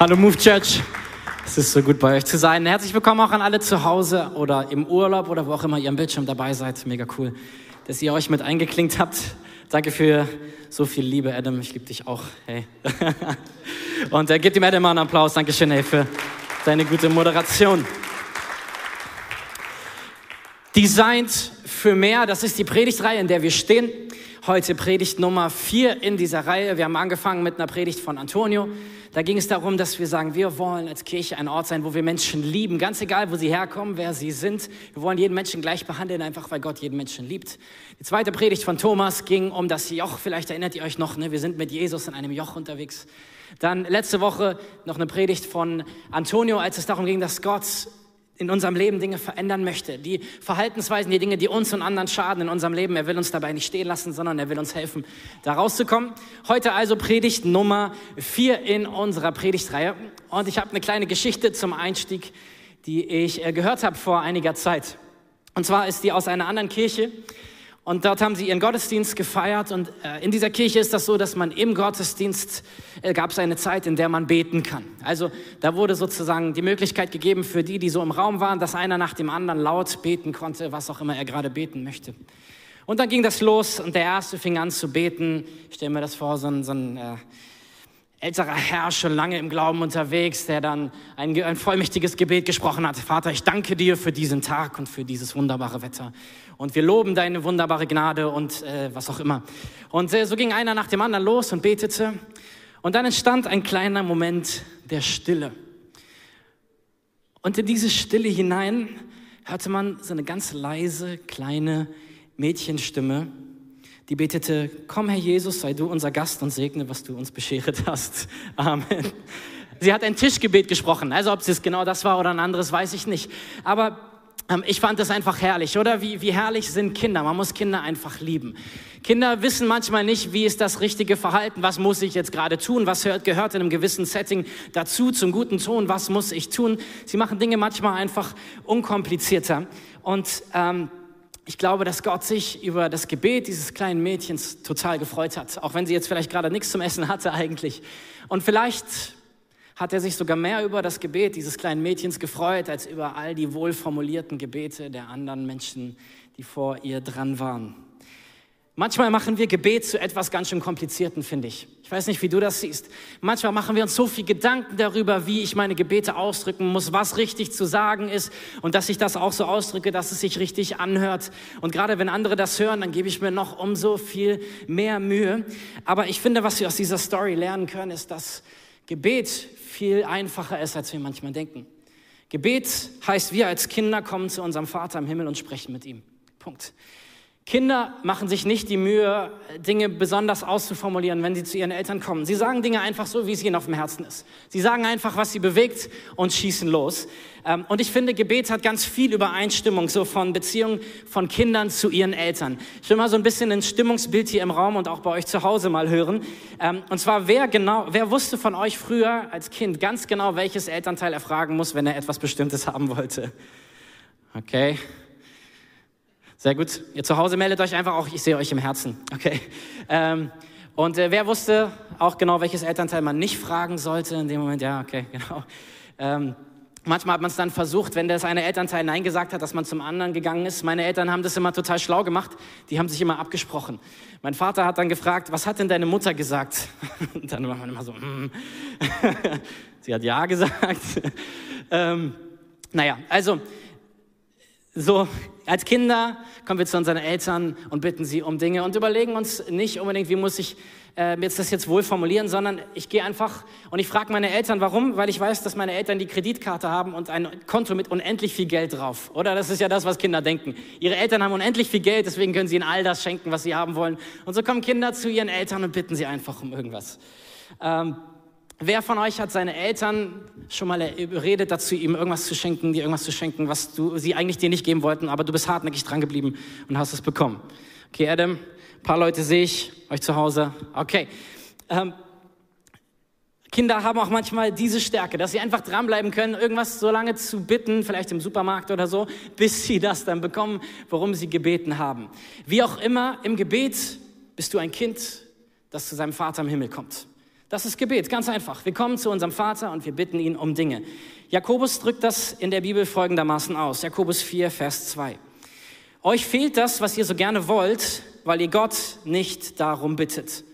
Hallo Move Church. Es ist so gut bei euch zu sein. Herzlich willkommen auch an alle zu Hause oder im Urlaub oder wo auch immer ihr am Bildschirm dabei seid. Mega cool, dass ihr euch mit eingeklinkt habt. Danke für so viel Liebe, Adam. Ich liebe dich auch. Hey. Und äh, gebt ihm Adam mal einen Applaus. Dankeschön, hey, für deine gute Moderation. Designed für mehr, das ist die Predigtreihe, in der wir stehen. Heute Predigt Nummer vier in dieser Reihe. Wir haben angefangen mit einer Predigt von Antonio. Da ging es darum, dass wir sagen, wir wollen als Kirche ein Ort sein, wo wir Menschen lieben, ganz egal, wo sie herkommen, wer sie sind. Wir wollen jeden Menschen gleich behandeln, einfach weil Gott jeden Menschen liebt. Die zweite Predigt von Thomas ging um das Joch. Vielleicht erinnert ihr euch noch, ne? wir sind mit Jesus in einem Joch unterwegs. Dann letzte Woche noch eine Predigt von Antonio, als es darum ging, dass Gott in unserem Leben Dinge verändern möchte. Die Verhaltensweisen, die Dinge, die uns und anderen schaden in unserem Leben. Er will uns dabei nicht stehen lassen, sondern er will uns helfen, da rauszukommen. Heute also Predigt Nummer vier in unserer Predigtreihe. Und ich habe eine kleine Geschichte zum Einstieg, die ich äh, gehört habe vor einiger Zeit. Und zwar ist die aus einer anderen Kirche. Und dort haben sie ihren Gottesdienst gefeiert. Und äh, in dieser Kirche ist das so, dass man im Gottesdienst äh, gab es eine Zeit, in der man beten kann. Also da wurde sozusagen die Möglichkeit gegeben für die, die so im Raum waren, dass einer nach dem anderen laut beten konnte, was auch immer er gerade beten möchte. Und dann ging das los und der Erste fing an zu beten. Ich stelle mir das vor, so ein, so ein äh, älterer Herr, schon lange im Glauben unterwegs, der dann ein, ein vollmächtiges Gebet gesprochen hat. Vater, ich danke dir für diesen Tag und für dieses wunderbare Wetter. Und wir loben deine wunderbare Gnade und äh, was auch immer. Und äh, so ging einer nach dem anderen los und betete. Und dann entstand ein kleiner Moment der Stille. Und in diese Stille hinein hörte man so eine ganz leise, kleine Mädchenstimme, die betete, komm Herr Jesus, sei du unser Gast und segne, was du uns beschert hast. Amen. Sie hat ein Tischgebet gesprochen. Also ob es genau das war oder ein anderes, weiß ich nicht. Aber ich fand das einfach herrlich, oder? Wie, wie herrlich sind Kinder. Man muss Kinder einfach lieben. Kinder wissen manchmal nicht, wie ist das richtige Verhalten, was muss ich jetzt gerade tun, was hört, gehört in einem gewissen Setting dazu, zum guten Ton, was muss ich tun. Sie machen Dinge manchmal einfach unkomplizierter. Und ähm, ich glaube, dass Gott sich über das Gebet dieses kleinen Mädchens total gefreut hat, auch wenn sie jetzt vielleicht gerade nichts zum Essen hatte eigentlich. Und vielleicht hat er sich sogar mehr über das Gebet dieses kleinen Mädchens gefreut, als über all die wohlformulierten Gebete der anderen Menschen, die vor ihr dran waren. Manchmal machen wir Gebet zu etwas ganz schön Komplizierten, finde ich. Ich weiß nicht, wie du das siehst. Manchmal machen wir uns so viel Gedanken darüber, wie ich meine Gebete ausdrücken muss, was richtig zu sagen ist und dass ich das auch so ausdrücke, dass es sich richtig anhört. Und gerade wenn andere das hören, dann gebe ich mir noch umso viel mehr Mühe. Aber ich finde, was wir aus dieser Story lernen können, ist, dass Gebet viel einfacher ist, als wir manchmal denken. Gebet heißt, wir als Kinder kommen zu unserem Vater im Himmel und sprechen mit ihm. Punkt. Kinder machen sich nicht die Mühe, Dinge besonders auszuformulieren, wenn sie zu ihren Eltern kommen. Sie sagen Dinge einfach so, wie es ihnen auf dem Herzen ist. Sie sagen einfach, was sie bewegt und schießen los. Ähm, und ich finde, Gebet hat ganz viel Übereinstimmung, so von Beziehungen von Kindern zu ihren Eltern. Ich will mal so ein bisschen ein Stimmungsbild hier im Raum und auch bei euch zu Hause mal hören. Ähm, und zwar, wer genau, wer wusste von euch früher als Kind ganz genau, welches Elternteil er fragen muss, wenn er etwas Bestimmtes haben wollte? Okay, sehr gut. Ihr zu Hause meldet euch einfach auch, ich sehe euch im Herzen. Okay. Ähm, und äh, wer wusste auch genau, welches Elternteil man nicht fragen sollte in dem Moment? Ja, okay, genau. Ähm, manchmal hat man es dann versucht, wenn das eine Elternteil Nein gesagt hat, dass man zum anderen gegangen ist. Meine Eltern haben das immer total schlau gemacht. Die haben sich immer abgesprochen. Mein Vater hat dann gefragt, was hat denn deine Mutter gesagt? Und dann war man immer so, mm. sie hat Ja gesagt. ähm, naja, also so, als Kinder kommen wir zu unseren Eltern und bitten sie um Dinge und überlegen uns nicht unbedingt, wie muss ich äh, jetzt das jetzt wohl formulieren, sondern ich gehe einfach und ich frage meine Eltern, warum? Weil ich weiß, dass meine Eltern die Kreditkarte haben und ein Konto mit unendlich viel Geld drauf. Oder das ist ja das, was Kinder denken. Ihre Eltern haben unendlich viel Geld, deswegen können sie ihnen all das schenken, was sie haben wollen. Und so kommen Kinder zu ihren Eltern und bitten sie einfach um irgendwas. Ähm, Wer von euch hat seine Eltern schon mal überredet dazu, ihm irgendwas zu schenken, dir irgendwas zu schenken, was du, sie eigentlich dir nicht geben wollten, aber du bist hartnäckig dran geblieben und hast es bekommen? Okay, Adam, ein paar Leute sehe ich, euch zu Hause. Okay. Ähm, Kinder haben auch manchmal diese Stärke, dass sie einfach dranbleiben können, irgendwas so lange zu bitten, vielleicht im Supermarkt oder so, bis sie das dann bekommen, worum sie gebeten haben. Wie auch immer, im Gebet bist du ein Kind, das zu seinem Vater im Himmel kommt. Das ist Gebet, ganz einfach. Wir kommen zu unserem Vater und wir bitten ihn um Dinge. Jakobus drückt das in der Bibel folgendermaßen aus. Jakobus 4, Vers 2. Euch fehlt das, was ihr so gerne wollt, weil ihr Gott nicht darum bittet.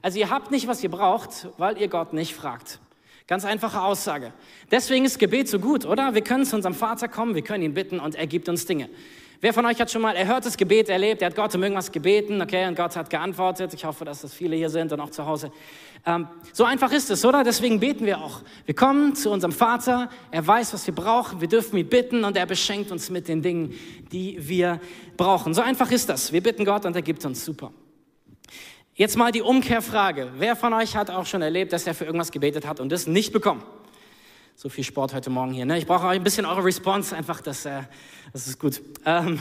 Also ihr habt nicht, was ihr braucht, weil ihr Gott nicht fragt. Ganz einfache Aussage. Deswegen ist Gebet so gut, oder? Wir können zu unserem Vater kommen, wir können ihn bitten und er gibt uns Dinge. Wer von euch hat schon mal erhörtes Gebet erlebt? Er hat Gott um irgendwas gebeten, okay, und Gott hat geantwortet. Ich hoffe, dass das viele hier sind und auch zu Hause. Ähm, so einfach ist es, oder? Deswegen beten wir auch. Wir kommen zu unserem Vater, er weiß, was wir brauchen, wir dürfen ihn bitten und er beschenkt uns mit den Dingen, die wir brauchen. So einfach ist das. Wir bitten Gott und er gibt uns super. Jetzt mal die Umkehrfrage. Wer von euch hat auch schon erlebt, dass er für irgendwas gebetet hat und das nicht bekommen? So viel Sport heute Morgen hier. Ne? Ich brauche ein bisschen eure Response, einfach, das, äh, das ist gut. Ähm,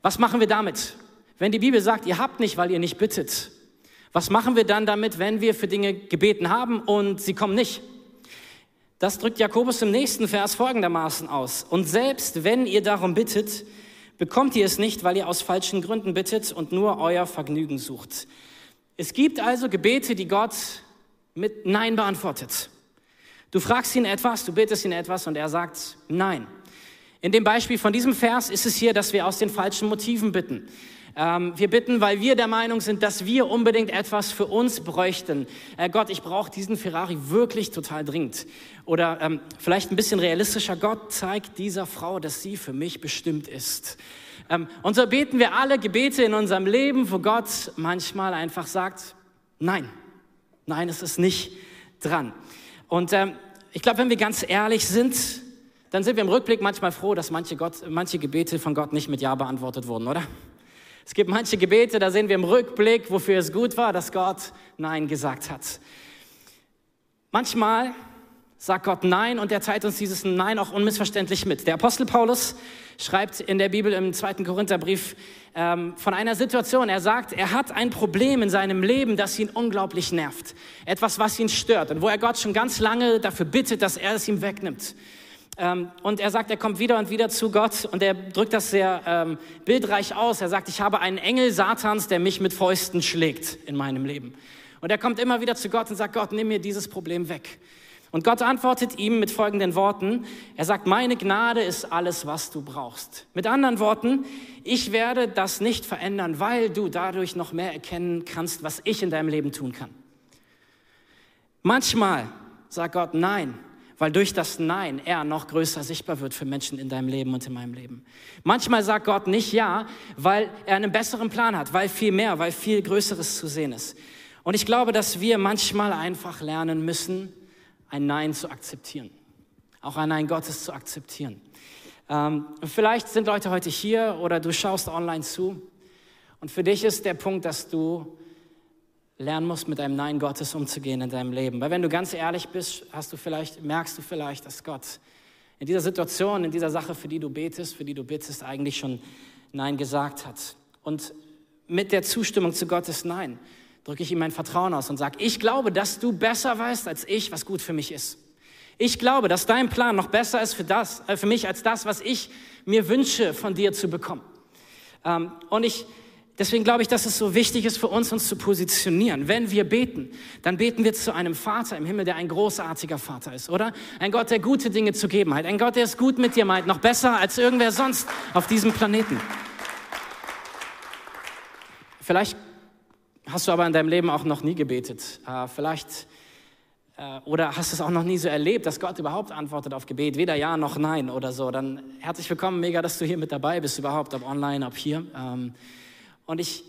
was machen wir damit? Wenn die Bibel sagt, ihr habt nicht, weil ihr nicht bittet, was machen wir dann damit, wenn wir für Dinge gebeten haben und sie kommen nicht? Das drückt Jakobus im nächsten Vers folgendermaßen aus. Und selbst wenn ihr darum bittet, bekommt ihr es nicht, weil ihr aus falschen Gründen bittet und nur euer Vergnügen sucht. Es gibt also Gebete, die Gott mit Nein beantwortet. Du fragst ihn etwas, du betest ihn etwas und er sagt nein. In dem Beispiel von diesem Vers ist es hier, dass wir aus den falschen Motiven bitten. Ähm, wir bitten, weil wir der Meinung sind, dass wir unbedingt etwas für uns bräuchten. Äh, Gott, ich brauche diesen Ferrari wirklich total dringend. Oder ähm, vielleicht ein bisschen realistischer, Gott zeigt dieser Frau, dass sie für mich bestimmt ist. Ähm, und so beten wir alle Gebete in unserem Leben, wo Gott manchmal einfach sagt, nein, nein, es ist nicht dran. Und ähm, ich glaube, wenn wir ganz ehrlich sind, dann sind wir im Rückblick manchmal froh, dass manche, Gott, manche Gebete von Gott nicht mit Ja beantwortet wurden, oder? Es gibt manche Gebete, da sehen wir im Rückblick, wofür es gut war, dass Gott Nein gesagt hat. Manchmal sagt Gott Nein und er teilt uns dieses Nein auch unmissverständlich mit. Der Apostel Paulus schreibt in der Bibel im zweiten Korintherbrief ähm, von einer Situation. Er sagt, er hat ein Problem in seinem Leben, das ihn unglaublich nervt. Etwas, was ihn stört und wo er Gott schon ganz lange dafür bittet, dass er es ihm wegnimmt. Ähm, und er sagt, er kommt wieder und wieder zu Gott und er drückt das sehr ähm, bildreich aus. Er sagt, ich habe einen Engel Satans, der mich mit Fäusten schlägt in meinem Leben. Und er kommt immer wieder zu Gott und sagt, Gott, nimm mir dieses Problem weg. Und Gott antwortet ihm mit folgenden Worten. Er sagt, meine Gnade ist alles, was du brauchst. Mit anderen Worten, ich werde das nicht verändern, weil du dadurch noch mehr erkennen kannst, was ich in deinem Leben tun kann. Manchmal sagt Gott nein, weil durch das Nein er noch größer sichtbar wird für Menschen in deinem Leben und in meinem Leben. Manchmal sagt Gott nicht ja, weil er einen besseren Plan hat, weil viel mehr, weil viel Größeres zu sehen ist. Und ich glaube, dass wir manchmal einfach lernen müssen, ein Nein zu akzeptieren. Auch ein Nein Gottes zu akzeptieren. Ähm, vielleicht sind Leute heute hier oder du schaust online zu. Und für dich ist der Punkt, dass du lernen musst, mit einem Nein Gottes umzugehen in deinem Leben. Weil wenn du ganz ehrlich bist, hast du vielleicht, merkst du vielleicht, dass Gott in dieser Situation, in dieser Sache, für die du betest, für die du bittest, eigentlich schon Nein gesagt hat. Und mit der Zustimmung zu Gottes Nein drücke ich ihm mein Vertrauen aus und sage, ich glaube, dass du besser weißt als ich, was gut für mich ist. Ich glaube, dass dein Plan noch besser ist für, das, äh, für mich als das, was ich mir wünsche, von dir zu bekommen. Ähm, und ich, deswegen glaube ich, dass es so wichtig ist für uns, uns zu positionieren. Wenn wir beten, dann beten wir zu einem Vater im Himmel, der ein großartiger Vater ist, oder? Ein Gott, der gute Dinge zu geben hat. Ein Gott, der es gut mit dir meint, noch besser als irgendwer sonst auf diesem Planeten. Vielleicht hast du aber in deinem Leben auch noch nie gebetet. Äh, vielleicht äh, oder hast es auch noch nie so erlebt, dass Gott überhaupt antwortet auf Gebet, weder ja noch nein oder so. Dann herzlich willkommen, mega, dass du hier mit dabei bist, überhaupt, ob online, ob hier. Ähm, und ich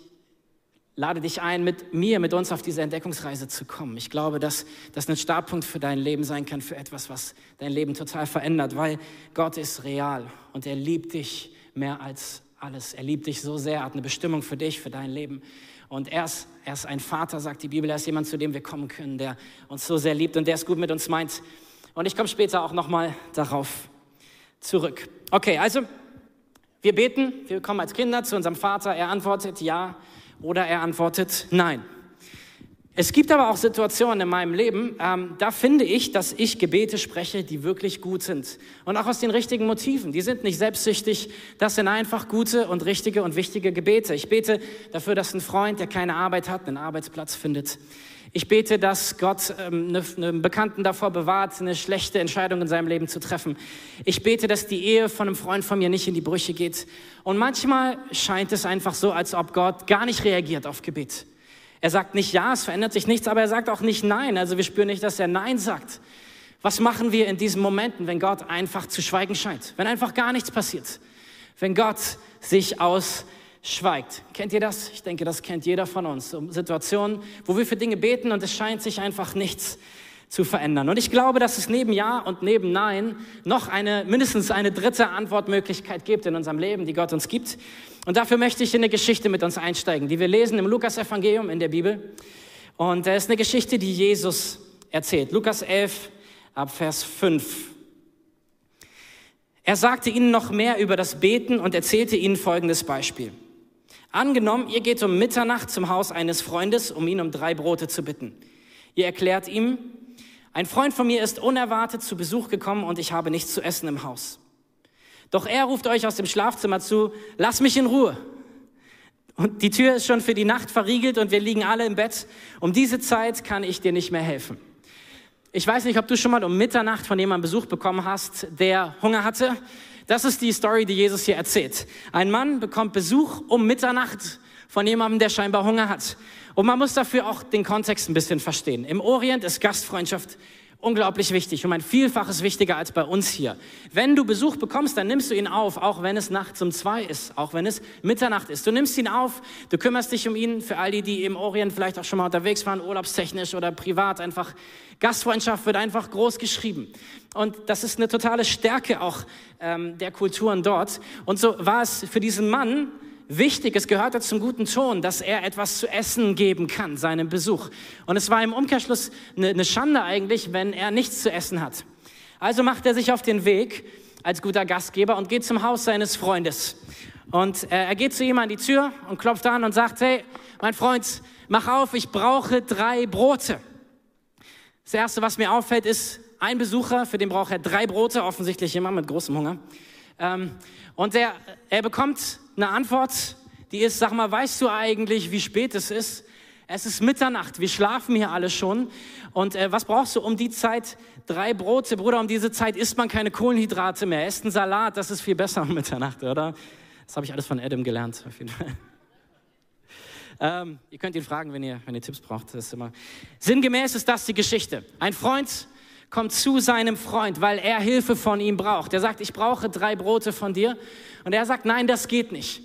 lade dich ein, mit mir, mit uns auf diese Entdeckungsreise zu kommen. Ich glaube, dass das ein Startpunkt für dein Leben sein kann, für etwas, was dein Leben total verändert, weil Gott ist real und er liebt dich mehr als alles. Er liebt dich so sehr, hat eine Bestimmung für dich, für dein Leben. Und er ist, er ist ein Vater, sagt die Bibel. Er ist jemand, zu dem wir kommen können, der uns so sehr liebt und der es gut mit uns meint. Und ich komme später auch nochmal darauf zurück. Okay, also wir beten, wir kommen als Kinder zu unserem Vater. Er antwortet ja oder er antwortet nein. Es gibt aber auch Situationen in meinem Leben, ähm, da finde ich, dass ich Gebete spreche, die wirklich gut sind. Und auch aus den richtigen Motiven. Die sind nicht selbstsüchtig, das sind einfach gute und richtige und wichtige Gebete. Ich bete dafür, dass ein Freund, der keine Arbeit hat, einen Arbeitsplatz findet. Ich bete, dass Gott ähm, einen Bekannten davor bewahrt, eine schlechte Entscheidung in seinem Leben zu treffen. Ich bete, dass die Ehe von einem Freund von mir nicht in die Brüche geht. Und manchmal scheint es einfach so, als ob Gott gar nicht reagiert auf Gebet. Er sagt nicht ja, es verändert sich nichts, aber er sagt auch nicht nein. Also wir spüren nicht, dass er nein sagt. Was machen wir in diesen Momenten, wenn Gott einfach zu schweigen scheint? Wenn einfach gar nichts passiert? Wenn Gott sich ausschweigt? Kennt ihr das? Ich denke, das kennt jeder von uns. Situationen, wo wir für Dinge beten und es scheint sich einfach nichts zu verändern. Und ich glaube, dass es neben Ja und neben Nein noch eine, mindestens eine dritte Antwortmöglichkeit gibt in unserem Leben, die Gott uns gibt. Und dafür möchte ich in eine Geschichte mit uns einsteigen, die wir lesen im Lukas-Evangelium in der Bibel. Und es ist eine Geschichte, die Jesus erzählt. Lukas 11 ab Vers 5. Er sagte ihnen noch mehr über das Beten und erzählte ihnen folgendes Beispiel. Angenommen, ihr geht um Mitternacht zum Haus eines Freundes, um ihn um drei Brote zu bitten. Ihr erklärt ihm, ein Freund von mir ist unerwartet zu Besuch gekommen und ich habe nichts zu essen im Haus. Doch er ruft euch aus dem Schlafzimmer zu, lass mich in Ruhe. Und die Tür ist schon für die Nacht verriegelt und wir liegen alle im Bett. Um diese Zeit kann ich dir nicht mehr helfen. Ich weiß nicht, ob du schon mal um Mitternacht von jemandem Besuch bekommen hast, der Hunger hatte. Das ist die Story, die Jesus hier erzählt. Ein Mann bekommt Besuch um Mitternacht von jemandem, der scheinbar Hunger hat. Und man muss dafür auch den Kontext ein bisschen verstehen. Im Orient ist Gastfreundschaft unglaublich wichtig um ein Vielfaches wichtiger als bei uns hier. Wenn du Besuch bekommst, dann nimmst du ihn auf, auch wenn es nachts um zwei ist, auch wenn es Mitternacht ist. Du nimmst ihn auf, du kümmerst dich um ihn. Für all die, die im Orient vielleicht auch schon mal unterwegs waren, urlaubstechnisch oder privat, einfach Gastfreundschaft wird einfach groß geschrieben. Und das ist eine totale Stärke auch ähm, der Kulturen dort. Und so war es für diesen Mann wichtig, es gehörte zum guten Ton, dass er etwas zu essen geben kann, seinem Besuch. Und es war im Umkehrschluss eine, Schande eigentlich, wenn er nichts zu essen hat. Also macht er sich auf den Weg als guter Gastgeber und geht zum Haus seines Freundes. Und äh, er geht zu ihm an die Tür und klopft an und sagt, hey, mein Freund, mach auf, ich brauche drei Brote. Das Erste, was mir auffällt, ist, ein Besucher, für den braucht er drei Brote, offensichtlich jemand mit großem Hunger. Ähm, und er, er bekommt eine Antwort, die ist, sag mal, weißt du eigentlich, wie spät es ist? Es ist Mitternacht, wir schlafen hier alle schon. Und äh, was brauchst du um die Zeit? Drei Brote, Bruder, um diese Zeit isst man keine Kohlenhydrate mehr. Esst einen Salat, das ist viel besser um Mitternacht, oder? Das habe ich alles von Adam gelernt, auf jeden Fall. Ähm, ihr könnt ihn fragen, wenn ihr, wenn ihr Tipps braucht. Das ist immer. Sinngemäß ist das die Geschichte. Ein Freund kommt zu seinem Freund, weil er Hilfe von ihm braucht. Er sagt, ich brauche drei Brote von dir. Und er sagt, nein, das geht nicht.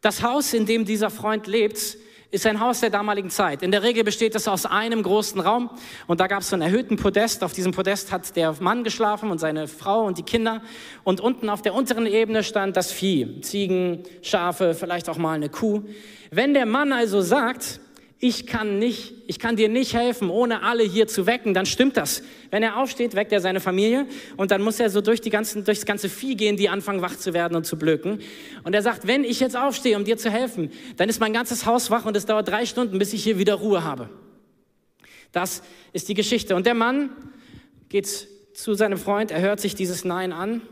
Das Haus, in dem dieser Freund lebt, ist ein Haus der damaligen Zeit. In der Regel besteht es aus einem großen Raum und da gab es so einen erhöhten Podest. Auf diesem Podest hat der Mann geschlafen und seine Frau und die Kinder. Und unten auf der unteren Ebene stand das Vieh. Ziegen, Schafe, vielleicht auch mal eine Kuh. Wenn der Mann also sagt, ich kann nicht, ich kann dir nicht helfen, ohne alle hier zu wecken, dann stimmt das. Wenn er aufsteht, weckt er seine Familie und dann muss er so durch die ganzen, durchs ganze Vieh gehen, die anfangen wach zu werden und zu blöken. Und er sagt, wenn ich jetzt aufstehe, um dir zu helfen, dann ist mein ganzes Haus wach und es dauert drei Stunden, bis ich hier wieder Ruhe habe. Das ist die Geschichte. Und der Mann geht zu seinem Freund, er hört sich dieses Nein an.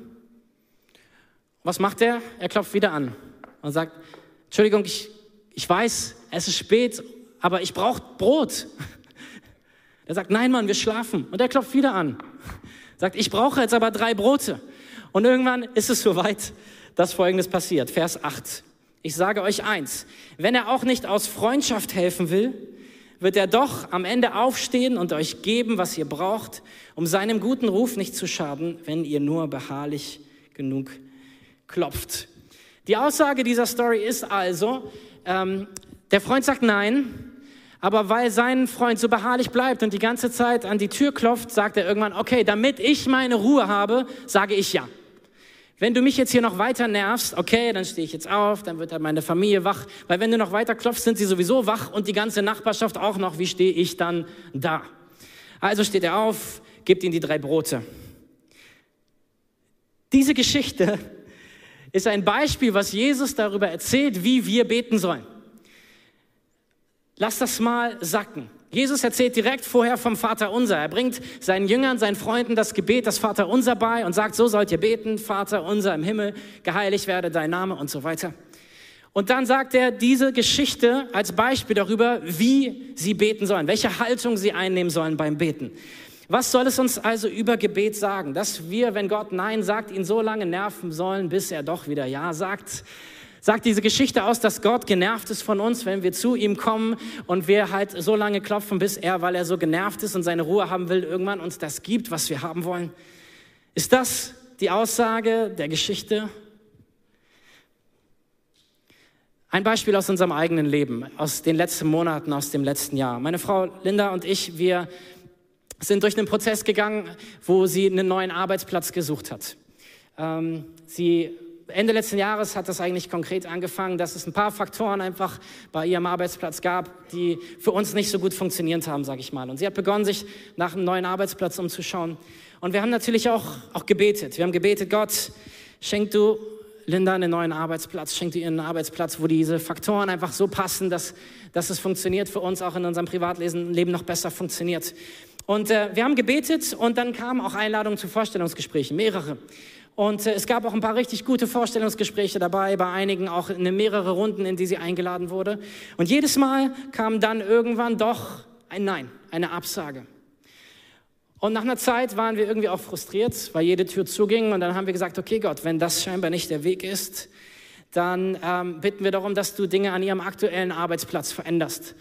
Was macht er? Er klopft wieder an und sagt, Entschuldigung, ich, ich weiß, es ist spät aber ich brauche Brot. Er sagt, nein, Mann, wir schlafen. Und er klopft wieder an. Sagt, ich brauche jetzt aber drei Brote. Und irgendwann ist es soweit, dass Folgendes passiert. Vers 8. Ich sage euch eins, wenn er auch nicht aus Freundschaft helfen will, wird er doch am Ende aufstehen und euch geben, was ihr braucht, um seinem guten Ruf nicht zu schaden, wenn ihr nur beharrlich genug klopft. Die Aussage dieser Story ist also, ähm, der Freund sagt nein, aber weil sein Freund so beharrlich bleibt und die ganze Zeit an die Tür klopft, sagt er irgendwann, okay, damit ich meine Ruhe habe, sage ich ja. Wenn du mich jetzt hier noch weiter nervst, okay, dann stehe ich jetzt auf, dann wird halt meine Familie wach, weil wenn du noch weiter klopfst, sind sie sowieso wach und die ganze Nachbarschaft auch noch, wie stehe ich dann da? Also steht er auf, gibt ihnen die drei Brote. Diese Geschichte ist ein Beispiel, was Jesus darüber erzählt, wie wir beten sollen. Lass das mal sacken. Jesus erzählt direkt vorher vom Vater unser. Er bringt seinen Jüngern, seinen Freunden das Gebet, das Vater unser bei und sagt, so sollt ihr beten, Vater unser im Himmel, geheiligt werde dein Name und so weiter. Und dann sagt er diese Geschichte als Beispiel darüber, wie sie beten sollen, welche Haltung sie einnehmen sollen beim Beten. Was soll es uns also über Gebet sagen? Dass wir, wenn Gott Nein sagt, ihn so lange nerven sollen, bis er doch wieder Ja sagt? Sagt diese Geschichte aus, dass Gott genervt ist von uns, wenn wir zu ihm kommen und wir halt so lange klopfen, bis er, weil er so genervt ist und seine Ruhe haben will, irgendwann uns das gibt, was wir haben wollen? Ist das die Aussage der Geschichte? Ein Beispiel aus unserem eigenen Leben, aus den letzten Monaten, aus dem letzten Jahr. Meine Frau Linda und ich, wir sind durch einen Prozess gegangen, wo sie einen neuen Arbeitsplatz gesucht hat. Ähm, sie Ende letzten Jahres hat das eigentlich konkret angefangen, dass es ein paar Faktoren einfach bei ihrem Arbeitsplatz gab, die für uns nicht so gut funktioniert haben, sage ich mal. Und sie hat begonnen, sich nach einem neuen Arbeitsplatz umzuschauen. Und wir haben natürlich auch, auch gebetet. Wir haben gebetet, Gott, schenk du Linda einen neuen Arbeitsplatz, schenkt ihr einen Arbeitsplatz, wo diese Faktoren einfach so passen, dass, dass es funktioniert für uns, auch in unserem Privatleben noch besser funktioniert. Und äh, wir haben gebetet und dann kamen auch Einladungen zu Vorstellungsgesprächen, mehrere. Und äh, es gab auch ein paar richtig gute Vorstellungsgespräche dabei, bei einigen auch eine mehrere Runden, in die sie eingeladen wurde. Und jedes Mal kam dann irgendwann doch ein Nein, eine Absage. Und nach einer Zeit waren wir irgendwie auch frustriert, weil jede Tür zuging. Und dann haben wir gesagt, okay Gott, wenn das scheinbar nicht der Weg ist, dann ähm, bitten wir darum, dass du Dinge an ihrem aktuellen Arbeitsplatz veränderst.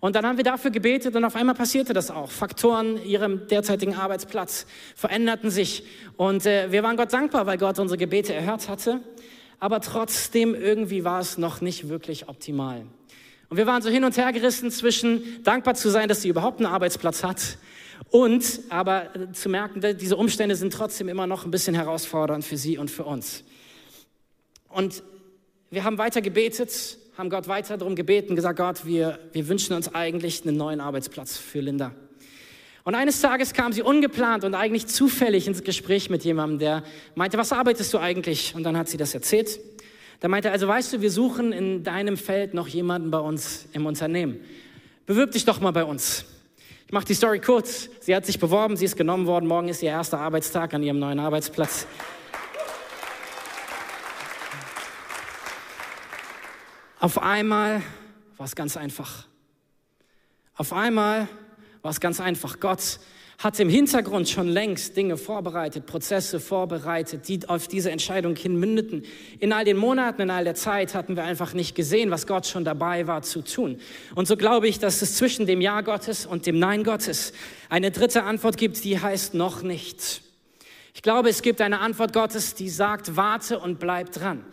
Und dann haben wir dafür gebetet und auf einmal passierte das auch. Faktoren ihrem derzeitigen Arbeitsplatz veränderten sich. Und äh, wir waren Gott dankbar, weil Gott unsere Gebete erhört hatte. Aber trotzdem irgendwie war es noch nicht wirklich optimal. Und wir waren so hin und her gerissen zwischen dankbar zu sein, dass sie überhaupt einen Arbeitsplatz hat und aber äh, zu merken, diese Umstände sind trotzdem immer noch ein bisschen herausfordernd für sie und für uns. Und wir haben weiter gebetet, haben Gott weiter darum gebeten, gesagt, Gott, wir, wir wünschen uns eigentlich einen neuen Arbeitsplatz für Linda. Und eines Tages kam sie ungeplant und eigentlich zufällig ins Gespräch mit jemandem, der meinte, was arbeitest du eigentlich? Und dann hat sie das erzählt. Da meinte also weißt du, wir suchen in deinem Feld noch jemanden bei uns im Unternehmen. Bewirb dich doch mal bei uns. Ich mache die Story kurz. Sie hat sich beworben, sie ist genommen worden. Morgen ist ihr erster Arbeitstag an ihrem neuen Arbeitsplatz. Auf einmal war es ganz einfach. Auf einmal war es ganz einfach. Gott hat im Hintergrund schon längst Dinge vorbereitet, Prozesse vorbereitet, die auf diese Entscheidung hin mündeten. In all den Monaten, in all der Zeit hatten wir einfach nicht gesehen, was Gott schon dabei war zu tun. Und so glaube ich, dass es zwischen dem Ja Gottes und dem Nein Gottes eine dritte Antwort gibt, die heißt noch nicht. Ich glaube, es gibt eine Antwort Gottes, die sagt, warte und bleib dran.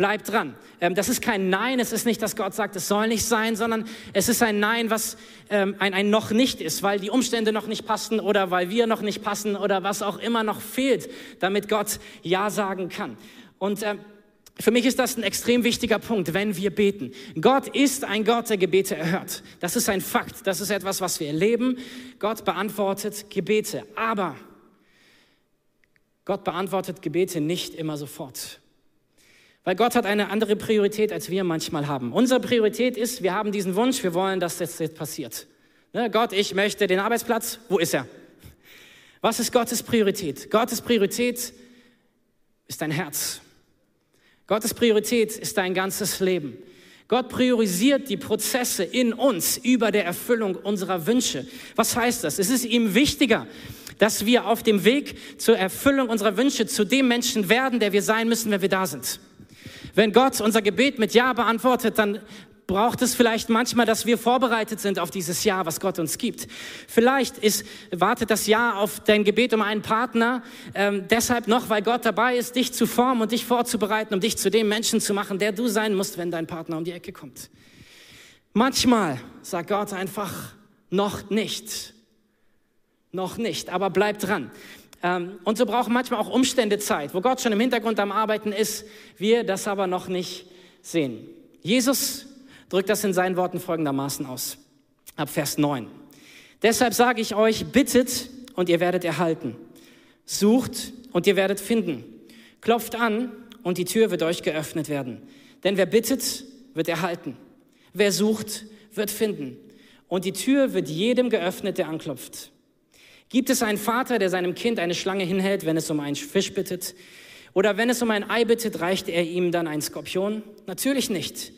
Bleib dran. Ähm, das ist kein Nein, es ist nicht, dass Gott sagt, es soll nicht sein, sondern es ist ein Nein, was ähm, ein, ein noch nicht ist, weil die Umstände noch nicht passen oder weil wir noch nicht passen oder was auch immer noch fehlt, damit Gott Ja sagen kann. Und ähm, für mich ist das ein extrem wichtiger Punkt, wenn wir beten. Gott ist ein Gott, der Gebete erhört. Das ist ein Fakt. Das ist etwas, was wir erleben. Gott beantwortet Gebete. Aber Gott beantwortet Gebete nicht immer sofort. Weil Gott hat eine andere Priorität, als wir manchmal haben. Unsere Priorität ist, wir haben diesen Wunsch, wir wollen, dass das jetzt passiert. Ne? Gott, ich möchte den Arbeitsplatz. Wo ist er? Was ist Gottes Priorität? Gottes Priorität ist dein Herz. Gottes Priorität ist dein ganzes Leben. Gott priorisiert die Prozesse in uns über der Erfüllung unserer Wünsche. Was heißt das? Es ist ihm wichtiger, dass wir auf dem Weg zur Erfüllung unserer Wünsche zu dem Menschen werden, der wir sein müssen, wenn wir da sind. Wenn Gott unser Gebet mit Ja beantwortet, dann braucht es vielleicht manchmal, dass wir vorbereitet sind auf dieses Ja, was Gott uns gibt. Vielleicht ist, wartet das Ja auf dein Gebet um einen Partner, ähm, deshalb noch, weil Gott dabei ist, dich zu formen und dich vorzubereiten, um dich zu dem Menschen zu machen, der du sein musst, wenn dein Partner um die Ecke kommt. Manchmal sagt Gott einfach, noch nicht. Noch nicht, aber bleib dran. Ähm, und so brauchen manchmal auch Umstände Zeit, wo Gott schon im Hintergrund am Arbeiten ist, wir das aber noch nicht sehen. Jesus drückt das in seinen Worten folgendermaßen aus. Ab Vers 9. Deshalb sage ich euch, bittet und ihr werdet erhalten. Sucht und ihr werdet finden. Klopft an und die Tür wird euch geöffnet werden. Denn wer bittet, wird erhalten. Wer sucht, wird finden. und die Tür wird jedem geöffnet, der anklopft. Gibt es einen Vater, der seinem Kind eine Schlange hinhält, wenn es um einen Fisch bittet? Oder wenn es um ein Ei bittet, reicht er ihm dann einen Skorpion? Natürlich nicht.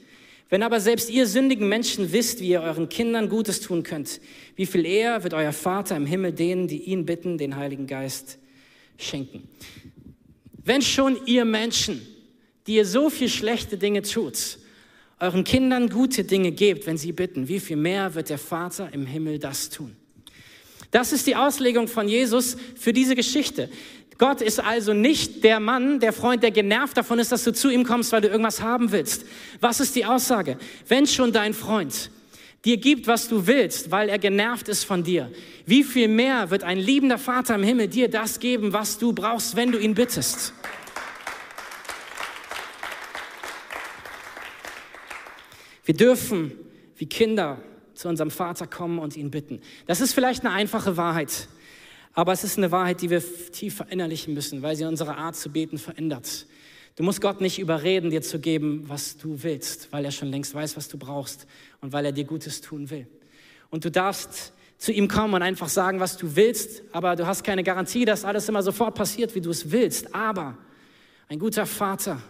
Wenn aber selbst ihr sündigen Menschen wisst, wie ihr euren Kindern Gutes tun könnt, wie viel eher wird euer Vater im Himmel denen, die ihn bitten, den Heiligen Geist schenken. Wenn schon ihr Menschen, die ihr so viel schlechte Dinge tut, euren Kindern gute Dinge gebt, wenn sie bitten, wie viel mehr wird der Vater im Himmel das tun? Das ist die Auslegung von Jesus für diese Geschichte. Gott ist also nicht der Mann, der Freund, der genervt davon ist, dass du zu ihm kommst, weil du irgendwas haben willst. Was ist die Aussage? Wenn schon dein Freund dir gibt, was du willst, weil er genervt ist von dir, wie viel mehr wird ein liebender Vater im Himmel dir das geben, was du brauchst, wenn du ihn bittest? Wir dürfen wie Kinder zu unserem Vater kommen und ihn bitten. Das ist vielleicht eine einfache Wahrheit, aber es ist eine Wahrheit, die wir tief verinnerlichen müssen, weil sie unsere Art zu beten verändert. Du musst Gott nicht überreden, dir zu geben, was du willst, weil er schon längst weiß, was du brauchst und weil er dir Gutes tun will. Und du darfst zu ihm kommen und einfach sagen, was du willst, aber du hast keine Garantie, dass alles immer sofort passiert, wie du es willst. Aber ein guter Vater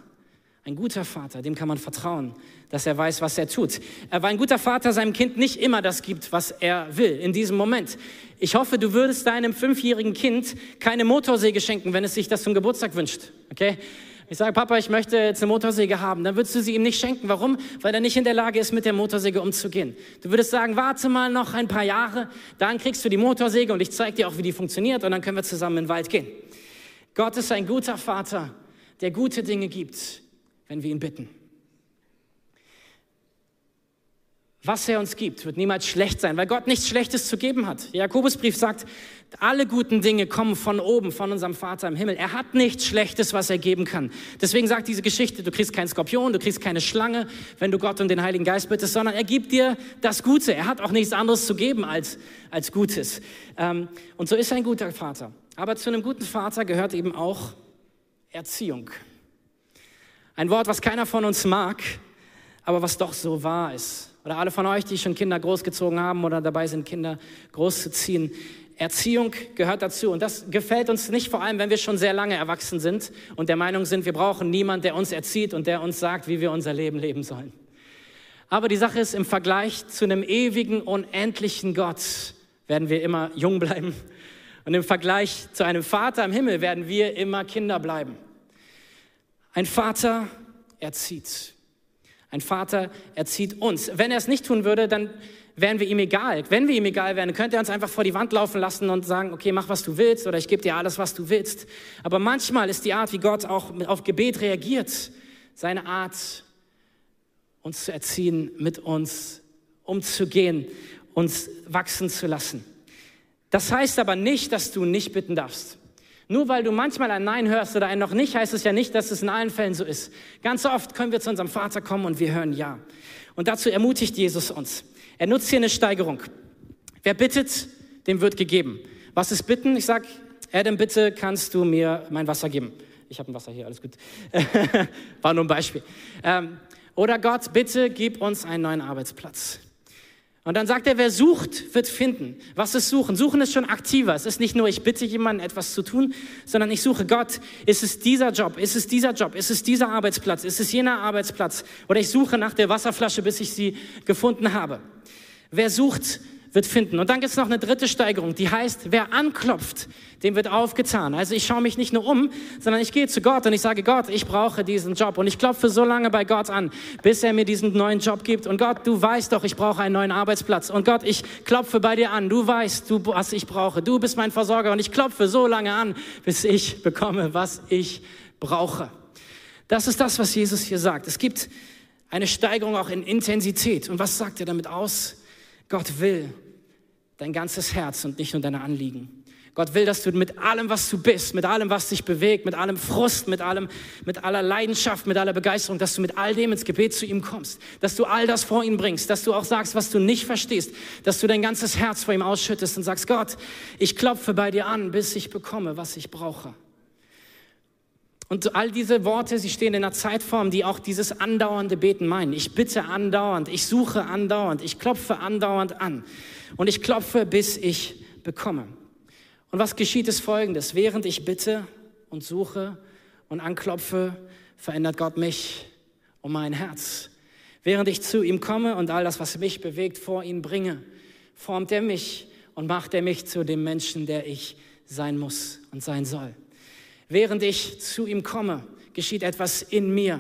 ein guter Vater, dem kann man vertrauen, dass er weiß, was er tut. Er war ein guter Vater, seinem Kind nicht immer das gibt, was er will in diesem Moment. Ich hoffe, du würdest deinem fünfjährigen Kind keine Motorsäge schenken, wenn es sich das zum Geburtstag wünscht. Okay? Ich sage, Papa, ich möchte jetzt eine Motorsäge haben. Dann würdest du sie ihm nicht schenken. Warum? Weil er nicht in der Lage ist, mit der Motorsäge umzugehen. Du würdest sagen, warte mal noch ein paar Jahre, dann kriegst du die Motorsäge und ich zeige dir auch, wie die funktioniert und dann können wir zusammen in den Wald gehen. Gott ist ein guter Vater, der gute Dinge gibt wenn wir ihn bitten. Was er uns gibt, wird niemals schlecht sein, weil Gott nichts Schlechtes zu geben hat. Der Jakobusbrief sagt, alle guten Dinge kommen von oben, von unserem Vater im Himmel. Er hat nichts Schlechtes, was er geben kann. Deswegen sagt diese Geschichte, du kriegst keinen Skorpion, du kriegst keine Schlange, wenn du Gott und den Heiligen Geist bittest, sondern er gibt dir das Gute. Er hat auch nichts anderes zu geben als, als Gutes. Ähm, und so ist er ein guter Vater. Aber zu einem guten Vater gehört eben auch Erziehung. Ein Wort, was keiner von uns mag, aber was doch so wahr ist. Oder alle von euch, die schon Kinder großgezogen haben oder dabei sind, Kinder großzuziehen. Erziehung gehört dazu. Und das gefällt uns nicht vor allem, wenn wir schon sehr lange erwachsen sind und der Meinung sind, wir brauchen niemanden, der uns erzieht und der uns sagt, wie wir unser Leben leben sollen. Aber die Sache ist, im Vergleich zu einem ewigen, unendlichen Gott werden wir immer jung bleiben. Und im Vergleich zu einem Vater im Himmel werden wir immer Kinder bleiben. Ein Vater erzieht. Ein Vater erzieht uns. Wenn er es nicht tun würde, dann wären wir ihm egal. Wenn wir ihm egal wären, könnte er uns einfach vor die Wand laufen lassen und sagen, okay, mach was du willst oder ich gebe dir alles, was du willst. Aber manchmal ist die Art, wie Gott auch auf Gebet reagiert, seine Art, uns zu erziehen, mit uns umzugehen, uns wachsen zu lassen. Das heißt aber nicht, dass du nicht bitten darfst. Nur weil du manchmal ein Nein hörst oder ein noch nicht, heißt es ja nicht, dass es in allen Fällen so ist. Ganz oft können wir zu unserem Vater kommen und wir hören Ja. Und dazu ermutigt Jesus uns. Er nutzt hier eine Steigerung. Wer bittet, dem wird gegeben. Was ist bitten? Ich sag, Adam, bitte kannst du mir mein Wasser geben. Ich habe ein Wasser hier, alles gut. War nur ein Beispiel. Ähm, oder Gott, bitte gib uns einen neuen Arbeitsplatz. Und dann sagt er, wer sucht, wird finden. Was ist suchen? Suchen ist schon aktiver. Es ist nicht nur, ich bitte jemanden etwas zu tun, sondern ich suche Gott. Ist es dieser Job? Ist es dieser Job? Ist es dieser Arbeitsplatz? Ist es jener Arbeitsplatz? Oder ich suche nach der Wasserflasche, bis ich sie gefunden habe. Wer sucht, wird finden. Und dann gibt es noch eine dritte Steigerung, die heißt, wer anklopft, dem wird aufgetan. Also ich schaue mich nicht nur um, sondern ich gehe zu Gott und ich sage, Gott, ich brauche diesen Job. Und ich klopfe so lange bei Gott an, bis er mir diesen neuen Job gibt. Und Gott, du weißt doch, ich brauche einen neuen Arbeitsplatz. Und Gott, ich klopfe bei dir an. Du weißt, du, was ich brauche. Du bist mein Versorger. Und ich klopfe so lange an, bis ich bekomme, was ich brauche. Das ist das, was Jesus hier sagt. Es gibt eine Steigerung auch in Intensität. Und was sagt er damit aus? Gott will dein ganzes Herz und nicht nur deine Anliegen. Gott will, dass du mit allem, was du bist, mit allem, was dich bewegt, mit allem Frust, mit allem, mit aller Leidenschaft, mit aller Begeisterung, dass du mit all dem ins Gebet zu ihm kommst, dass du all das vor ihn bringst, dass du auch sagst, was du nicht verstehst, dass du dein ganzes Herz vor ihm ausschüttest und sagst, Gott, ich klopfe bei dir an, bis ich bekomme, was ich brauche. Und all diese Worte, sie stehen in einer Zeitform, die auch dieses andauernde Beten meinen. Ich bitte andauernd, ich suche andauernd, ich klopfe andauernd an. Und ich klopfe, bis ich bekomme. Und was geschieht ist folgendes. Während ich bitte und suche und anklopfe, verändert Gott mich und mein Herz. Während ich zu ihm komme und all das, was mich bewegt, vor ihn bringe, formt er mich und macht er mich zu dem Menschen, der ich sein muss und sein soll. Während ich zu ihm komme, geschieht etwas in mir,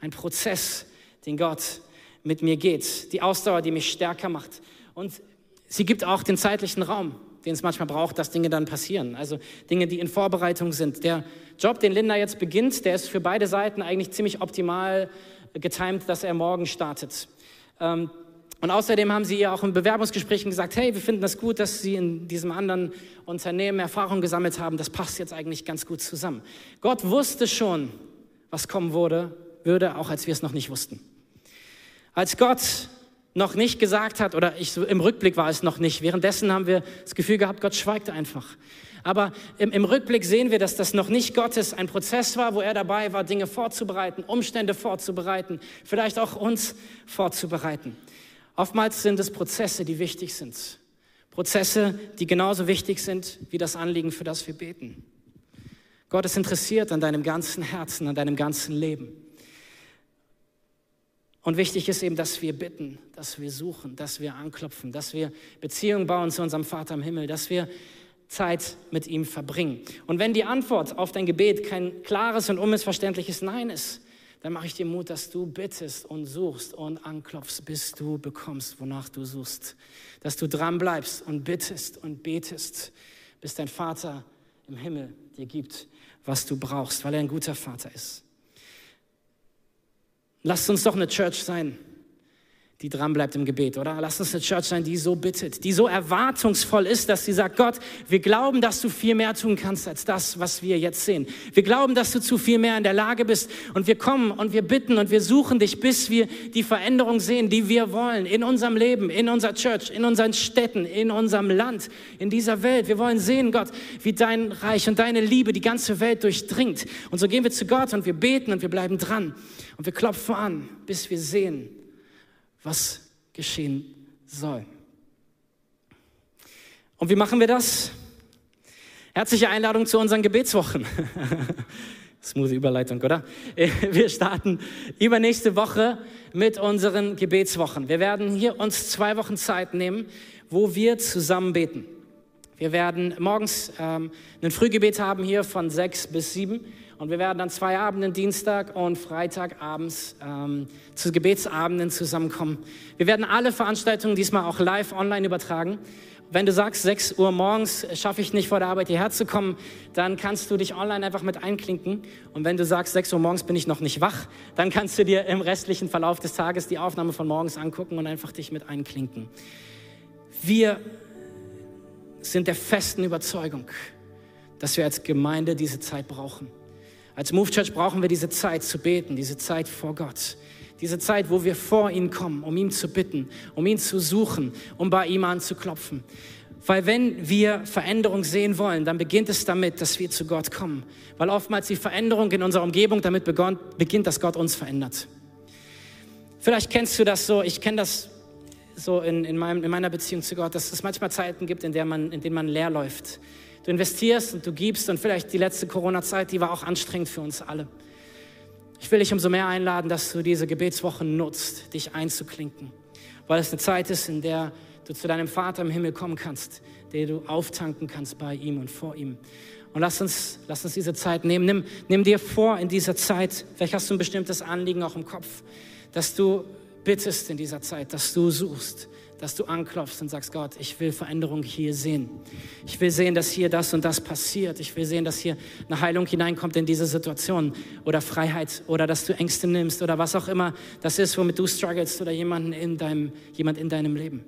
ein Prozess, den Gott mit mir geht, die Ausdauer, die mich stärker macht. Und sie gibt auch den zeitlichen Raum, den es manchmal braucht, dass Dinge dann passieren. Also Dinge, die in Vorbereitung sind. Der Job, den Linda jetzt beginnt, der ist für beide Seiten eigentlich ziemlich optimal getimt, dass er morgen startet. Ähm, und außerdem haben sie ihr auch in Bewerbungsgesprächen gesagt, hey, wir finden das gut, dass Sie in diesem anderen Unternehmen Erfahrung gesammelt haben. Das passt jetzt eigentlich ganz gut zusammen. Gott wusste schon, was kommen würde, würde, auch als wir es noch nicht wussten. Als Gott noch nicht gesagt hat, oder ich, im Rückblick war es noch nicht, währenddessen haben wir das Gefühl gehabt, Gott schweigt einfach. Aber im, im Rückblick sehen wir, dass das noch nicht Gottes ein Prozess war, wo er dabei war, Dinge vorzubereiten, Umstände vorzubereiten, vielleicht auch uns vorzubereiten. Oftmals sind es Prozesse, die wichtig sind. Prozesse, die genauso wichtig sind wie das Anliegen, für das wir beten. Gott ist interessiert an deinem ganzen Herzen, an deinem ganzen Leben. Und wichtig ist eben, dass wir bitten, dass wir suchen, dass wir anklopfen, dass wir Beziehungen bauen zu unserem Vater im Himmel, dass wir Zeit mit ihm verbringen. Und wenn die Antwort auf dein Gebet kein klares und unmissverständliches Nein ist, dann mache ich dir Mut, dass du bittest und suchst und anklopfst, bis du bekommst, wonach du suchst. Dass du dran bleibst und bittest und betest, bis dein Vater im Himmel dir gibt, was du brauchst, weil er ein guter Vater ist. Lasst uns doch eine Church sein, die dran bleibt im Gebet, oder? Lass uns eine Church sein, die so bittet, die so erwartungsvoll ist, dass sie sagt, Gott, wir glauben, dass du viel mehr tun kannst als das, was wir jetzt sehen. Wir glauben, dass du zu viel mehr in der Lage bist und wir kommen und wir bitten und wir suchen dich, bis wir die Veränderung sehen, die wir wollen in unserem Leben, in unserer Church, in unseren Städten, in unserem Land, in dieser Welt. Wir wollen sehen, Gott, wie dein Reich und deine Liebe die ganze Welt durchdringt. Und so gehen wir zu Gott und wir beten und wir bleiben dran und wir klopfen an, bis wir sehen, was geschehen soll. Und wie machen wir das? Herzliche Einladung zu unseren Gebetswochen. Smooth Überleitung, oder? Wir starten übernächste Woche mit unseren Gebetswochen. Wir werden hier uns zwei Wochen Zeit nehmen, wo wir zusammen beten. Wir werden morgens ähm, ein Frühgebet haben hier von sechs bis sieben und wir werden dann zwei Abenden, Dienstag und Freitag abends, ähm, zu Gebetsabenden zusammenkommen. Wir werden alle Veranstaltungen diesmal auch live online übertragen. Wenn du sagst, 6 Uhr morgens schaffe ich nicht vor der Arbeit hierher zu kommen, dann kannst du dich online einfach mit einklinken. Und wenn du sagst, 6 Uhr morgens bin ich noch nicht wach, dann kannst du dir im restlichen Verlauf des Tages die Aufnahme von morgens angucken und einfach dich mit einklinken. Wir sind der festen Überzeugung, dass wir als Gemeinde diese Zeit brauchen. Als Move Church brauchen wir diese Zeit zu beten, diese Zeit vor Gott. Diese Zeit, wo wir vor ihn kommen, um ihn zu bitten, um ihn zu suchen, um bei ihm anzuklopfen. Weil wenn wir Veränderung sehen wollen, dann beginnt es damit, dass wir zu Gott kommen. Weil oftmals die Veränderung in unserer Umgebung damit beginnt, dass Gott uns verändert. Vielleicht kennst du das so, ich kenne das so in, in, meinem, in meiner Beziehung zu Gott, dass es manchmal Zeiten gibt, in, der man, in denen man leer läuft Du investierst und du gibst und vielleicht die letzte Corona-Zeit, die war auch anstrengend für uns alle. Ich will dich umso mehr einladen, dass du diese Gebetswochen nutzt, dich einzuklinken, weil es eine Zeit ist, in der du zu deinem Vater im Himmel kommen kannst, der du auftanken kannst bei ihm und vor ihm. Und lass uns, lass uns diese Zeit nehmen. Nimm, nimm dir vor in dieser Zeit, vielleicht hast du ein bestimmtes Anliegen auch im Kopf, dass du bittest in dieser Zeit, dass du suchst, dass du anklopfst und sagst, Gott, ich will Veränderung hier sehen. Ich will sehen, dass hier das und das passiert. Ich will sehen, dass hier eine Heilung hineinkommt in diese Situation oder Freiheit oder dass du Ängste nimmst oder was auch immer das ist, womit du struggles oder jemanden in deinem, jemand in deinem Leben.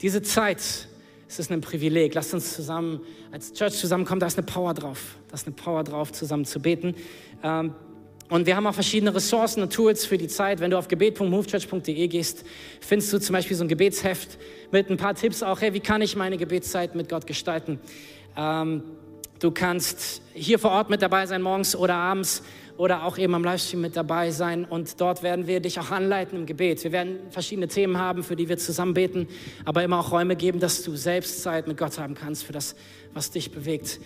Diese Zeit, es ist ein Privileg. Lasst uns zusammen als Church zusammenkommen. Da ist eine Power drauf. Da ist eine Power drauf, zusammen zu beten. Ähm, und wir haben auch verschiedene Ressourcen und Tools für die Zeit. Wenn du auf gebet.movechurch.de gehst, findest du zum Beispiel so ein Gebetsheft mit ein paar Tipps auch, hey, wie kann ich meine Gebetszeit mit Gott gestalten? Ähm, Du kannst hier vor Ort mit dabei sein, morgens oder abends oder auch eben am Livestream mit dabei sein. Und dort werden wir dich auch anleiten im Gebet. Wir werden verschiedene Themen haben, für die wir zusammen beten, aber immer auch Räume geben, dass du selbst Zeit mit Gott haben kannst für das, was dich bewegt.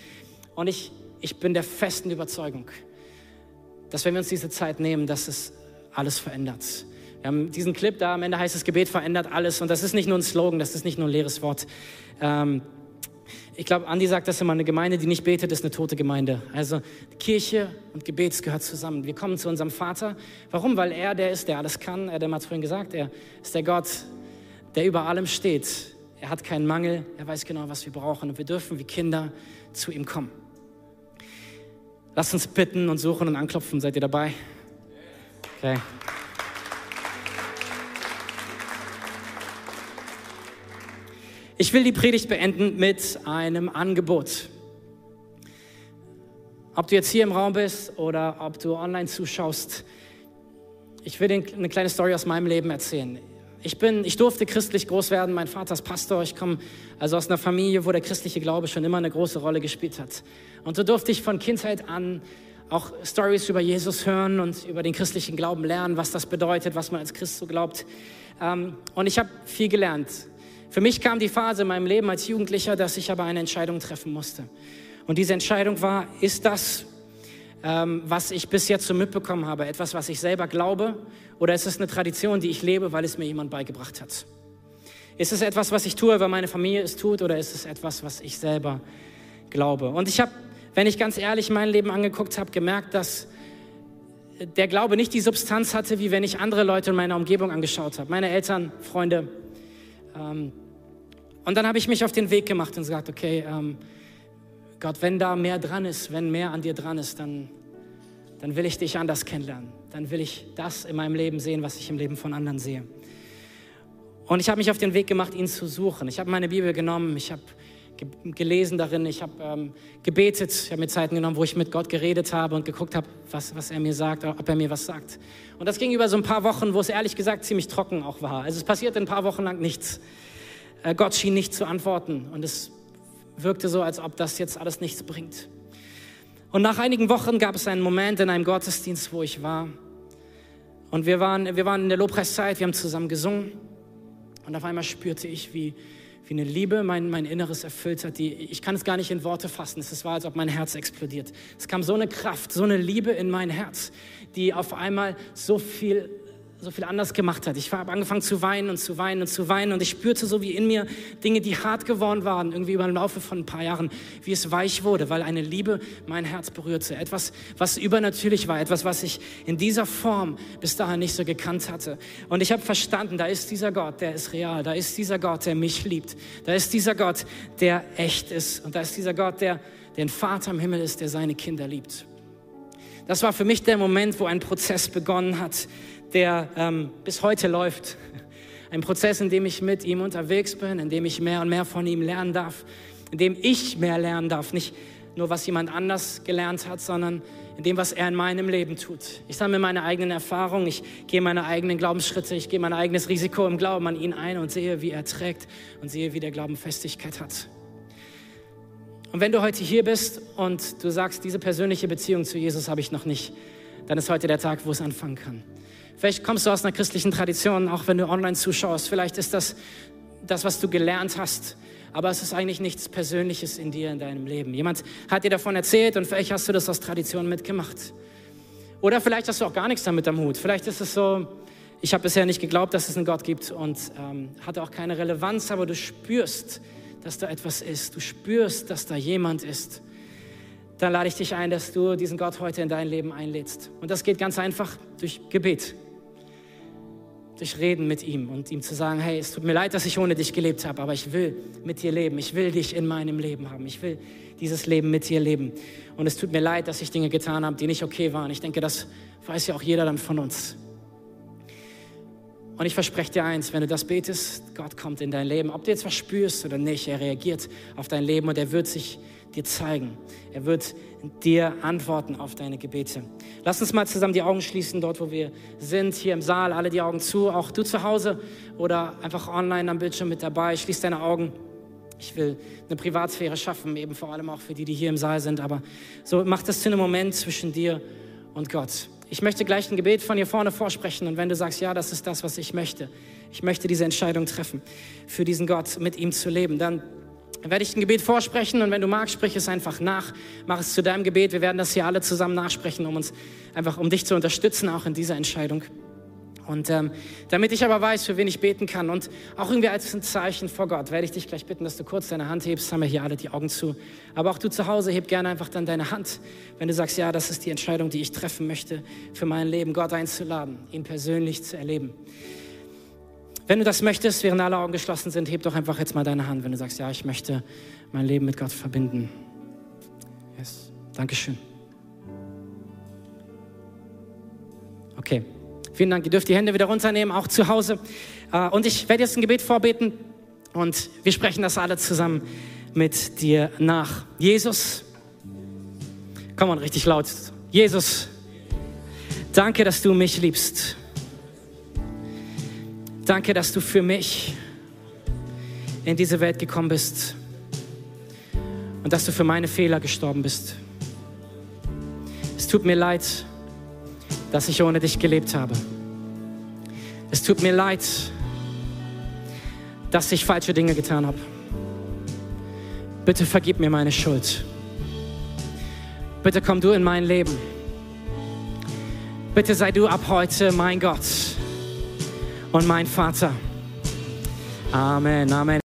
Und ich, ich bin der festen Überzeugung, dass wenn wir uns diese Zeit nehmen, dass es alles verändert. Wir haben diesen Clip da, am Ende heißt es, Gebet verändert alles. Und das ist nicht nur ein Slogan, das ist nicht nur ein leeres Wort. Ähm, ich glaube, Andi sagt das immer, eine Gemeinde, die nicht betet, ist eine tote Gemeinde. Also Kirche und Gebet gehört zusammen. Wir kommen zu unserem Vater. Warum? Weil er der ist, der alles kann. Er, der hat vorhin gesagt, er ist der Gott, der über allem steht. Er hat keinen Mangel, er weiß genau, was wir brauchen. Und wir dürfen wie Kinder zu ihm kommen. Lasst uns bitten und suchen und anklopfen. Seid ihr dabei? Okay. Ich will die Predigt beenden mit einem Angebot. Ob du jetzt hier im Raum bist oder ob du online zuschaust, ich will dir eine kleine Story aus meinem Leben erzählen. Ich, bin, ich durfte christlich groß werden. Mein Vater ist Pastor. Ich komme also aus einer Familie, wo der christliche Glaube schon immer eine große Rolle gespielt hat. Und so durfte ich von Kindheit an auch Stories über Jesus hören und über den christlichen Glauben lernen, was das bedeutet, was man als Christ so glaubt. Ähm, und ich habe viel gelernt. Für mich kam die Phase in meinem Leben als Jugendlicher, dass ich aber eine Entscheidung treffen musste. Und diese Entscheidung war, ist das, ähm, was ich bis jetzt so mitbekommen habe, etwas, was ich selber glaube, oder ist es eine Tradition, die ich lebe, weil es mir jemand beigebracht hat? Ist es etwas, was ich tue, weil meine Familie es tut, oder ist es etwas, was ich selber glaube? Und ich habe, wenn ich ganz ehrlich mein Leben angeguckt habe, gemerkt, dass der Glaube nicht die Substanz hatte, wie wenn ich andere Leute in meiner Umgebung angeschaut habe. Meine Eltern, Freunde, ähm, und dann habe ich mich auf den Weg gemacht und gesagt, okay, ähm, Gott, wenn da mehr dran ist, wenn mehr an dir dran ist, dann, dann will ich dich anders kennenlernen. Dann will ich das in meinem Leben sehen, was ich im Leben von anderen sehe. Und ich habe mich auf den Weg gemacht, ihn zu suchen. Ich habe meine Bibel genommen, ich habe ge gelesen darin, ich habe ähm, gebetet, ich habe mir Zeiten genommen, wo ich mit Gott geredet habe und geguckt habe, was, was er mir sagt, ob er mir was sagt. Und das ging über so ein paar Wochen, wo es ehrlich gesagt ziemlich trocken auch war. Also es passierte ein paar Wochen lang nichts. Äh, Gott schien nicht zu antworten und es wirkte so, als ob das jetzt alles nichts bringt. Und nach einigen Wochen gab es einen Moment in einem Gottesdienst, wo ich war. Und wir waren, wir waren in der Lobpreiszeit, wir haben zusammen gesungen. Und auf einmal spürte ich, wie, wie eine Liebe mein, mein Inneres erfüllt hat, die ich kann es gar nicht in Worte fassen. Es war, als ob mein Herz explodiert. Es kam so eine Kraft, so eine Liebe in mein Herz, die auf einmal so viel so viel anders gemacht hat. Ich habe angefangen zu weinen und zu weinen und zu weinen und ich spürte so wie in mir Dinge, die hart geworden waren, irgendwie über den Laufe von ein paar Jahren, wie es weich wurde, weil eine Liebe mein Herz berührte. Etwas, was übernatürlich war, etwas, was ich in dieser Form bis dahin nicht so gekannt hatte. Und ich habe verstanden, da ist dieser Gott, der ist real, da ist dieser Gott, der mich liebt, da ist dieser Gott, der echt ist und da ist dieser Gott, der, ein Vater im Himmel ist, der seine Kinder liebt. Das war für mich der Moment, wo ein Prozess begonnen hat, der ähm, bis heute läuft. Ein Prozess, in dem ich mit ihm unterwegs bin, in dem ich mehr und mehr von ihm lernen darf, in dem ich mehr lernen darf. Nicht nur, was jemand anders gelernt hat, sondern in dem, was er in meinem Leben tut. Ich sammle meine eigenen Erfahrungen, ich gehe meine eigenen Glaubensschritte, ich gehe mein eigenes Risiko im Glauben an ihn ein und sehe, wie er trägt und sehe, wie der Glauben Festigkeit hat. Und wenn du heute hier bist und du sagst, diese persönliche Beziehung zu Jesus habe ich noch nicht, dann ist heute der Tag, wo es anfangen kann. Vielleicht kommst du aus einer christlichen Tradition, auch wenn du online zuschaust. Vielleicht ist das das, was du gelernt hast. Aber es ist eigentlich nichts Persönliches in dir, in deinem Leben. Jemand hat dir davon erzählt und vielleicht hast du das aus Tradition mitgemacht. Oder vielleicht hast du auch gar nichts damit am Hut. Vielleicht ist es so, ich habe bisher nicht geglaubt, dass es einen Gott gibt und ähm, hatte auch keine Relevanz, aber du spürst, dass da etwas ist. Du spürst, dass da jemand ist. Dann lade ich dich ein, dass du diesen Gott heute in dein Leben einlädst. Und das geht ganz einfach durch Gebet durch Reden mit ihm und ihm zu sagen, hey, es tut mir leid, dass ich ohne dich gelebt habe, aber ich will mit dir leben. Ich will dich in meinem Leben haben. Ich will dieses Leben mit dir leben. Und es tut mir leid, dass ich Dinge getan habe, die nicht okay waren. Ich denke, das weiß ja auch jeder dann von uns. Und ich verspreche dir eins, wenn du das betest, Gott kommt in dein Leben. Ob du jetzt was spürst oder nicht, er reagiert auf dein Leben und er wird sich dir zeigen. Er wird dir antworten auf deine Gebete. Lass uns mal zusammen die Augen schließen, dort wo wir sind, hier im Saal, alle die Augen zu, auch du zu Hause oder einfach online am Bildschirm mit dabei. Schließ deine Augen. Ich will eine Privatsphäre schaffen, eben vor allem auch für die, die hier im Saal sind. Aber so mach das zu einem Moment zwischen dir und Gott. Ich möchte gleich ein Gebet von hier vorne vorsprechen. Und wenn du sagst, ja, das ist das, was ich möchte, ich möchte diese Entscheidung treffen, für diesen Gott mit ihm zu leben, dann werde ich ein Gebet vorsprechen und wenn du magst, sprich es einfach nach. Mach es zu deinem Gebet. Wir werden das hier alle zusammen nachsprechen, um uns einfach, um dich zu unterstützen, auch in dieser Entscheidung. Und ähm, damit ich aber weiß, für wen ich beten kann und auch irgendwie als ein Zeichen vor Gott, werde ich dich gleich bitten, dass du kurz deine Hand hebst. Haben wir hier alle die Augen zu. Aber auch du zu Hause, heb gerne einfach dann deine Hand, wenn du sagst, ja, das ist die Entscheidung, die ich treffen möchte, für mein Leben, Gott einzuladen, ihn persönlich zu erleben. Wenn du das möchtest, während alle Augen geschlossen sind, heb doch einfach jetzt mal deine Hand, wenn du sagst, ja, ich möchte mein Leben mit Gott verbinden. Yes. Dankeschön. Okay. Vielen Dank. Ihr dürft die Hände wieder runternehmen, auch zu Hause. Äh, und ich werde jetzt ein Gebet vorbeten und wir sprechen das alle zusammen mit dir nach. Jesus, komm mal richtig laut. Jesus, danke, dass du mich liebst. Danke, dass du für mich in diese Welt gekommen bist und dass du für meine Fehler gestorben bist. Es tut mir leid, dass ich ohne dich gelebt habe. Es tut mir leid, dass ich falsche Dinge getan habe. Bitte vergib mir meine Schuld. Bitte komm du in mein Leben. Bitte sei du ab heute mein Gott und mein Vater. Amen, Amen.